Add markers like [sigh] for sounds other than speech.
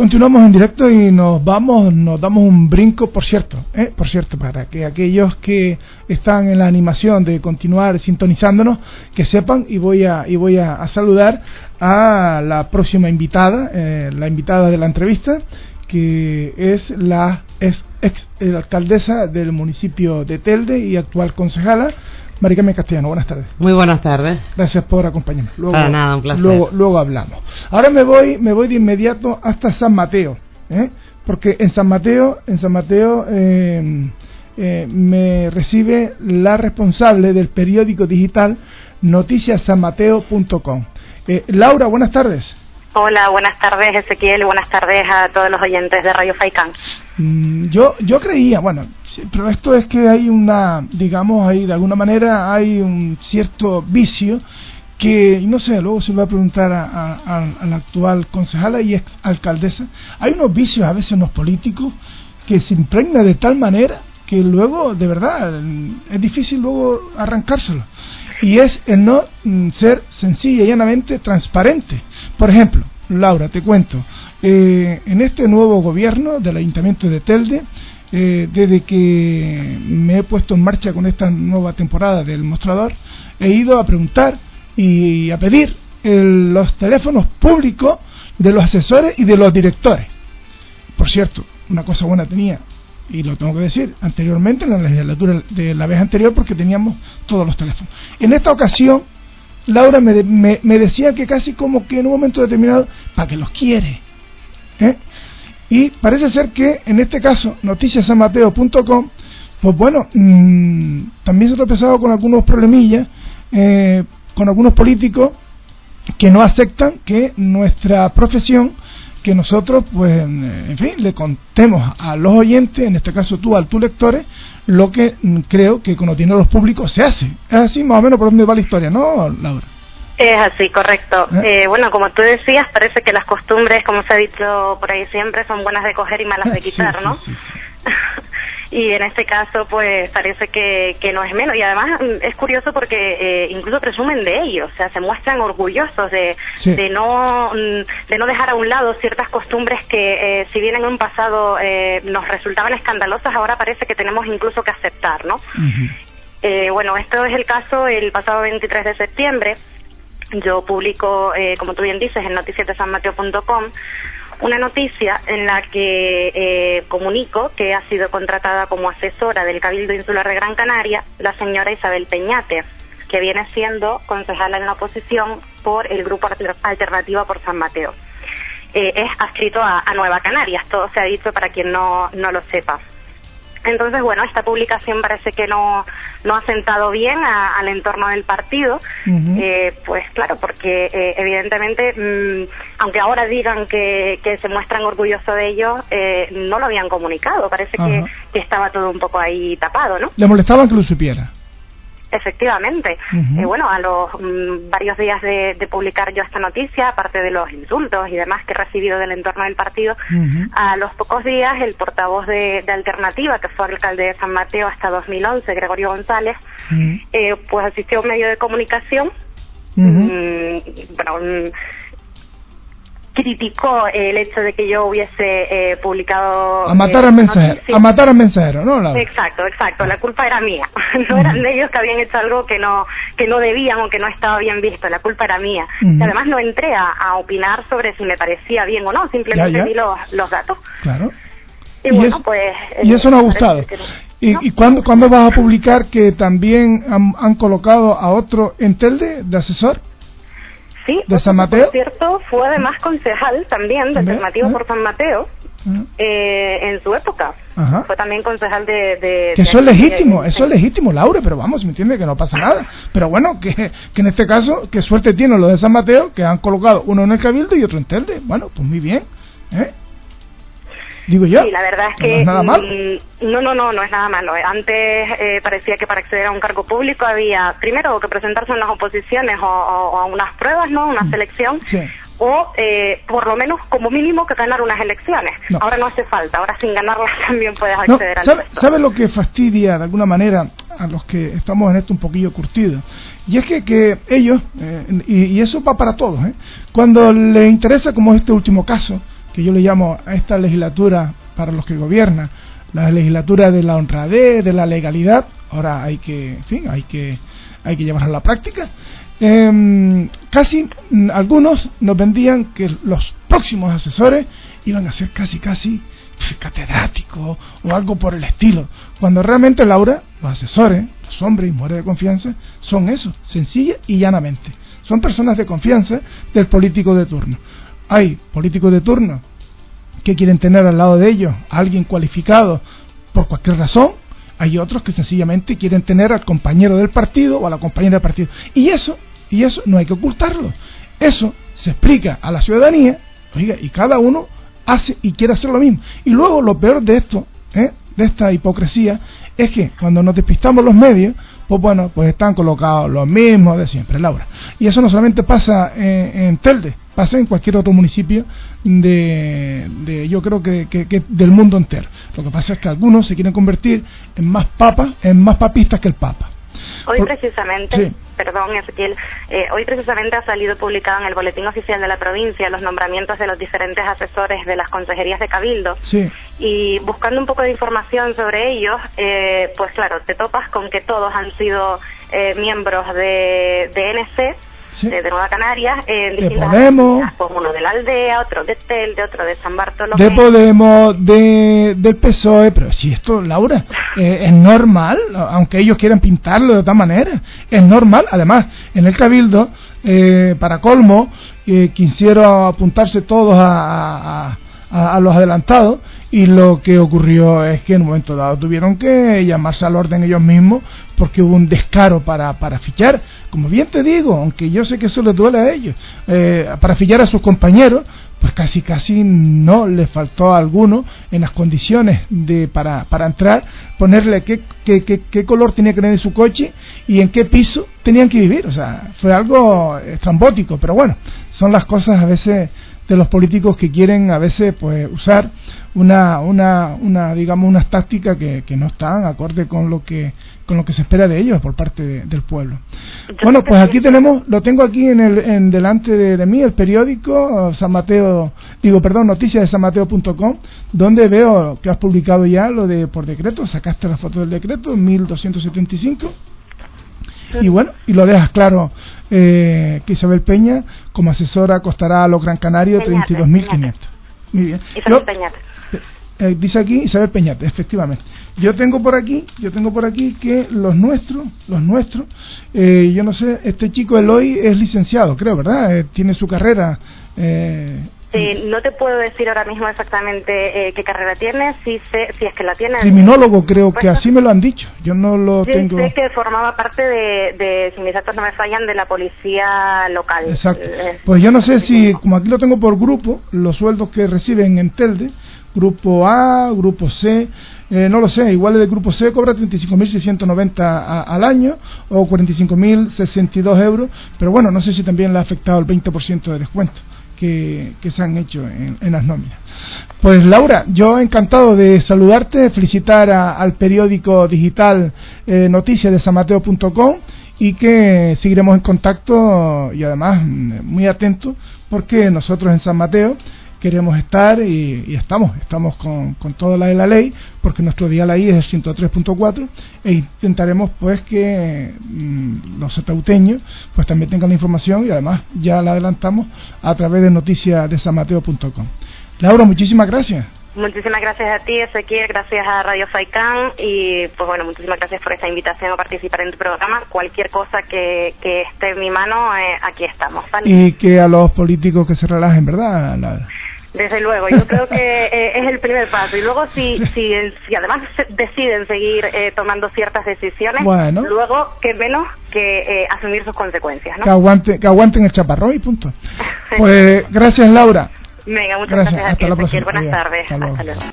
Continuamos en directo y nos vamos, nos damos un brinco, por cierto, ¿eh? por cierto, para que aquellos que están en la animación de continuar sintonizándonos, que sepan y voy a, y voy a, saludar a la próxima invitada, eh, la invitada de la entrevista, que es la ex, ex alcaldesa del municipio de Telde y actual concejala, Maricarmen Castellano, buenas tardes. Muy buenas tardes. Gracias por acompañarme. Luego, Para nada, un placer. Luego, luego, hablamos. Ahora me voy, me voy de inmediato hasta San Mateo, ¿eh? porque en San Mateo, en San Mateo eh, eh, me recibe la responsable del periódico digital noticiasanmateo.com. Laura, buenas tardes. Hola, buenas tardes Ezequiel, buenas tardes a todos los oyentes de Radio Faicán. Mm, yo, yo creía, bueno, pero esto es que hay una, digamos, ahí de alguna manera hay un cierto vicio que, no sé, luego se lo va a preguntar a, la actual concejala y ex alcaldesa, hay unos vicios a veces en los políticos que se impregna de tal manera que luego, de verdad, es difícil luego arrancárselo. Y es el no mm, ser sencilla y llanamente transparente. Por ejemplo, Laura, te cuento, eh, en este nuevo gobierno del Ayuntamiento de Telde, eh, desde que me he puesto en marcha con esta nueva temporada del mostrador, he ido a preguntar y a pedir los teléfonos públicos de los asesores y de los directores. Por cierto, una cosa buena tenía, y lo tengo que decir, anteriormente en la legislatura de la vez anterior porque teníamos todos los teléfonos. En esta ocasión Laura me, decía que casi como que en un momento determinado, para que los quiere. ¿eh? Y parece ser que en este caso, noticiasanmateo.com, pues bueno, mm, también se ha tropezado con algunos problemillas, eh, con algunos políticos que no aceptan que nuestra profesión que nosotros, pues, en fin, le contemos a los oyentes, en este caso tú, a tus lectores, lo que creo que con los dineros públicos se hace. Es así más o menos por donde va la historia, ¿no, Laura? Es así, correcto. ¿Eh? Eh, bueno, como tú decías, parece que las costumbres, como se ha dicho por ahí siempre, son buenas de coger y malas de [laughs] quitar, ¿no? Sí, [laughs] y en este caso pues parece que, que no es menos y además mm, es curioso porque eh, incluso presumen de ello, o sea, se muestran orgullosos de, de no mm, de no dejar a un lado ciertas costumbres que eh, si bien en un pasado eh, nos resultaban escandalosas, ahora parece que tenemos incluso que aceptar, ¿no? bueno, esto es el caso el pasado 23 de septiembre. Yo publico, como tú bien dices, en noticiasdesanmateo.com una noticia en la que eh, comunico que ha sido contratada como asesora del Cabildo Insular de Gran Canaria la señora Isabel Peñate, que viene siendo concejala en la oposición por el Grupo Alternativa por San Mateo. Eh, es adscrito a, a, Nueva Canarias, todo se ha dicho para quien no, no lo sepa. Entonces, bueno, esta publicación parece que no, no ha sentado bien al entorno del partido, eh, pues claro, porque eh, evidentemente, mm, aunque ahora digan que, que, se muestran orgullosos de ello, eh, no lo habían comunicado, parece que, que, estaba todo un poco ahí tapado, ¿no? ¿Le molestaba que lo supiera? Efectivamente. Eh, bueno, a los mm, varios días de, publicar yo esta noticia, aparte de los insultos y demás que he recibido del entorno del partido, a los pocos días el portavoz de, Alternativa, que fue alcalde de San Mateo hasta 2011, Gregorio González, eh, pues asistió a un medio de comunicación. Mm, bueno, criticó el hecho de que yo hubiese eh, publicado a matar al mensajero a matar al mensajero no exacto exacto. La culpa era mía. [laughs] No eran de ellos que habían hecho algo que no que no debían o que no estaba bien visto. La culpa era mía. Y además no entré a, opinar sobre si me parecía bien o no simplemente di los, los datos. Claro. Y, bueno pues y eso no ha gustado. ¿Y, y cuándo, cuándo vas a publicar que también han, han colocado a otro en Telde de asesor? Sí, de San Mateo. Por cierto, fue además concejal también, de Alternativo por San Mateo, eh, en su época. Fue también concejal de... que eso es legítimo, eso es legítimo, Laura, pero vamos, me entiende que no pasa nada. Pero bueno, que, que en este caso, qué suerte tienen los de San Mateo, que han colocado uno en el Cabildo y otro en Telde. Bueno, pues muy bien. ¿eh? Digo yo. Sí, la verdad es que. No, mm, no, no, no, es nada malo. Antes eh, parecía que para acceder a un cargo público había, primero, que presentarse en las oposiciones o, a unas pruebas, ¿no? Una mm. selección. O eh, por lo menos, como mínimo, que ganar unas elecciones. Ahora no hace falta. Ahora sin ganarlas [laughs] también puedes acceder al ¿sabe, ¿Sabe lo que fastidia de alguna manera a los que estamos en esto un poquillo curtidos? Y es que, que ellos, eh, y, y, eso va para todos, ¿eh? cuando les interesa, como este último caso, que yo le llamo a esta legislatura para los que gobiernan, la legislatura de la honradez, de la legalidad, ahora hay que, en fin, hay que, hay que llevarla a la práctica. Em, casi mm, algunos nos vendían que los próximos asesores iban a ser casi, casi catedráticos o algo por el estilo. Cuando realmente, Laura, los asesores, los hombres y mujeres de confianza, son eso, sencilla y llanamente. Son personas de confianza del político de turno. Hay políticos de turno que quieren tener al lado de ellos a alguien cualificado por cualquier razón, hay otros que sencillamente quieren tener al compañero del partido o a la compañera del partido. Y eso, y eso no hay que ocultarlo. Eso se explica a la ciudadanía, oiga, y cada uno hace y quiere hacer lo mismo. Y luego lo peor de esto, ¿eh? de esta hipocresía, es que cuando nos despistamos los medios, pues bueno, pues están colocados los mismos de siempre, Laura. Y eso no solamente pasa en, Telde, pasa en cualquier otro municipio de, yo creo que, del mundo entero. Lo que pasa es que algunos se quieren convertir en más papas, en más papistas que el papa. Hoy precisamente, perdón Ezequiel, eh, hoy precisamente ha salido publicado en el Boletín Oficial de la Provincia los nombramientos de los diferentes asesores de las consejerías de Cabildo. Y buscando un poco de información sobre ellos, eh, pues claro, te topas con que todos han sido eh, miembros de, de NC de, Nueva Canarias, en de Podemos, pues uno de la aldea, otro de Telde, otro de San Bartolomé. De Podemos, de, del PSOE, pero si esto, Laura, eh, es normal, aunque ellos quieran pintarlo de otra manera, es normal. Además, en el Cabildo, eh, para colmo, eh, quisieron apuntarse todos a a, los adelantados y lo que ocurrió es que en un momento dado tuvieron que llamarse al orden ellos mismos porque hubo un descaro para, para fichar, como bien te digo, aunque yo sé que eso les duele a ellos, eh, para fichar a sus compañeros, pues casi casi no les faltó a alguno en las condiciones de para, para entrar, ponerle qué, qué, qué, qué color tenía que tener su coche y en qué piso tenían que vivir. O sea, fue algo estrambótico, pero bueno, son las cosas a veces de los políticos que quieren a veces pues usar una, una, una digamos unas tácticas que, que no están acorde con lo que con lo que se espera de ellos por parte del pueblo bueno pues aquí tenemos lo tengo aquí en el en delante de, mí el periódico San Mateo digo perdón noticias de sanmateo.com donde veo que has publicado ya lo de por decreto sacaste la foto del decreto 1275 y bueno, y lo dejas claro eh, que Isabel Peña, como asesora, costará a los Gran Canarios 32.500. Muy bien. Isabel Peñate. Eh, eh, dice aquí Isabel Peñate, efectivamente. Yo tengo por aquí, yo tengo por aquí que los nuestros, los nuestros, eh, yo no sé, este chico Eloy es licenciado, creo, ¿verdad? tiene su carrera. Eh, eh, no te puedo decir ahora mismo exactamente eh, qué carrera tiene, si, sé, si es que la tiene. Criminólogo, creo que así me lo han dicho. Yo no lo tengo. sé que formaba parte de, de, si mis datos no me fallan, de la policía local. Exacto. Eh, pues yo no sé si, como aquí lo tengo por grupo, los sueldos que reciben en Telde, grupo A, grupo C, no lo sé, igual el grupo C cobra 35.690 al año o 45.062 euros, pero bueno, no sé si también le ha afectado el 20% de descuento que, se han hecho en, las nóminas. Pues Laura, yo encantado de saludarte, felicitar al periódico digital eh, noticias de sanmateo.com y que seguiremos en contacto y además mm, muy atentos porque nosotros en San Mateo queremos estar y, estamos, estamos con, con, toda la de la ley, porque nuestro día la I es el 103.4 e intentaremos pues que mm, los setauteños pues también tengan la información y además ya la adelantamos a través de noticias de sanmateo.com. Laura, muchísimas gracias. Muchísimas gracias a ti, Ezequiel, gracias a Radio Faicán y pues bueno, muchísimas gracias por esta invitación a participar en tu programa. Cualquier cosa que, que esté en mi mano, eh, aquí estamos. Y que a los políticos que se relajen, ¿verdad? Desde luego, yo creo que [laughs] eh, es el primer paso. Y luego, si, si, si además deciden seguir eh, tomando ciertas decisiones, luego, que menos que eh, asumir sus consecuencias. ¿no? Que, aguante, que aguanten el chaparrón y punto. [laughs] Pues gracias, Laura. Venga, muchas gracias, a ti, Buenas tardes. Hasta luego.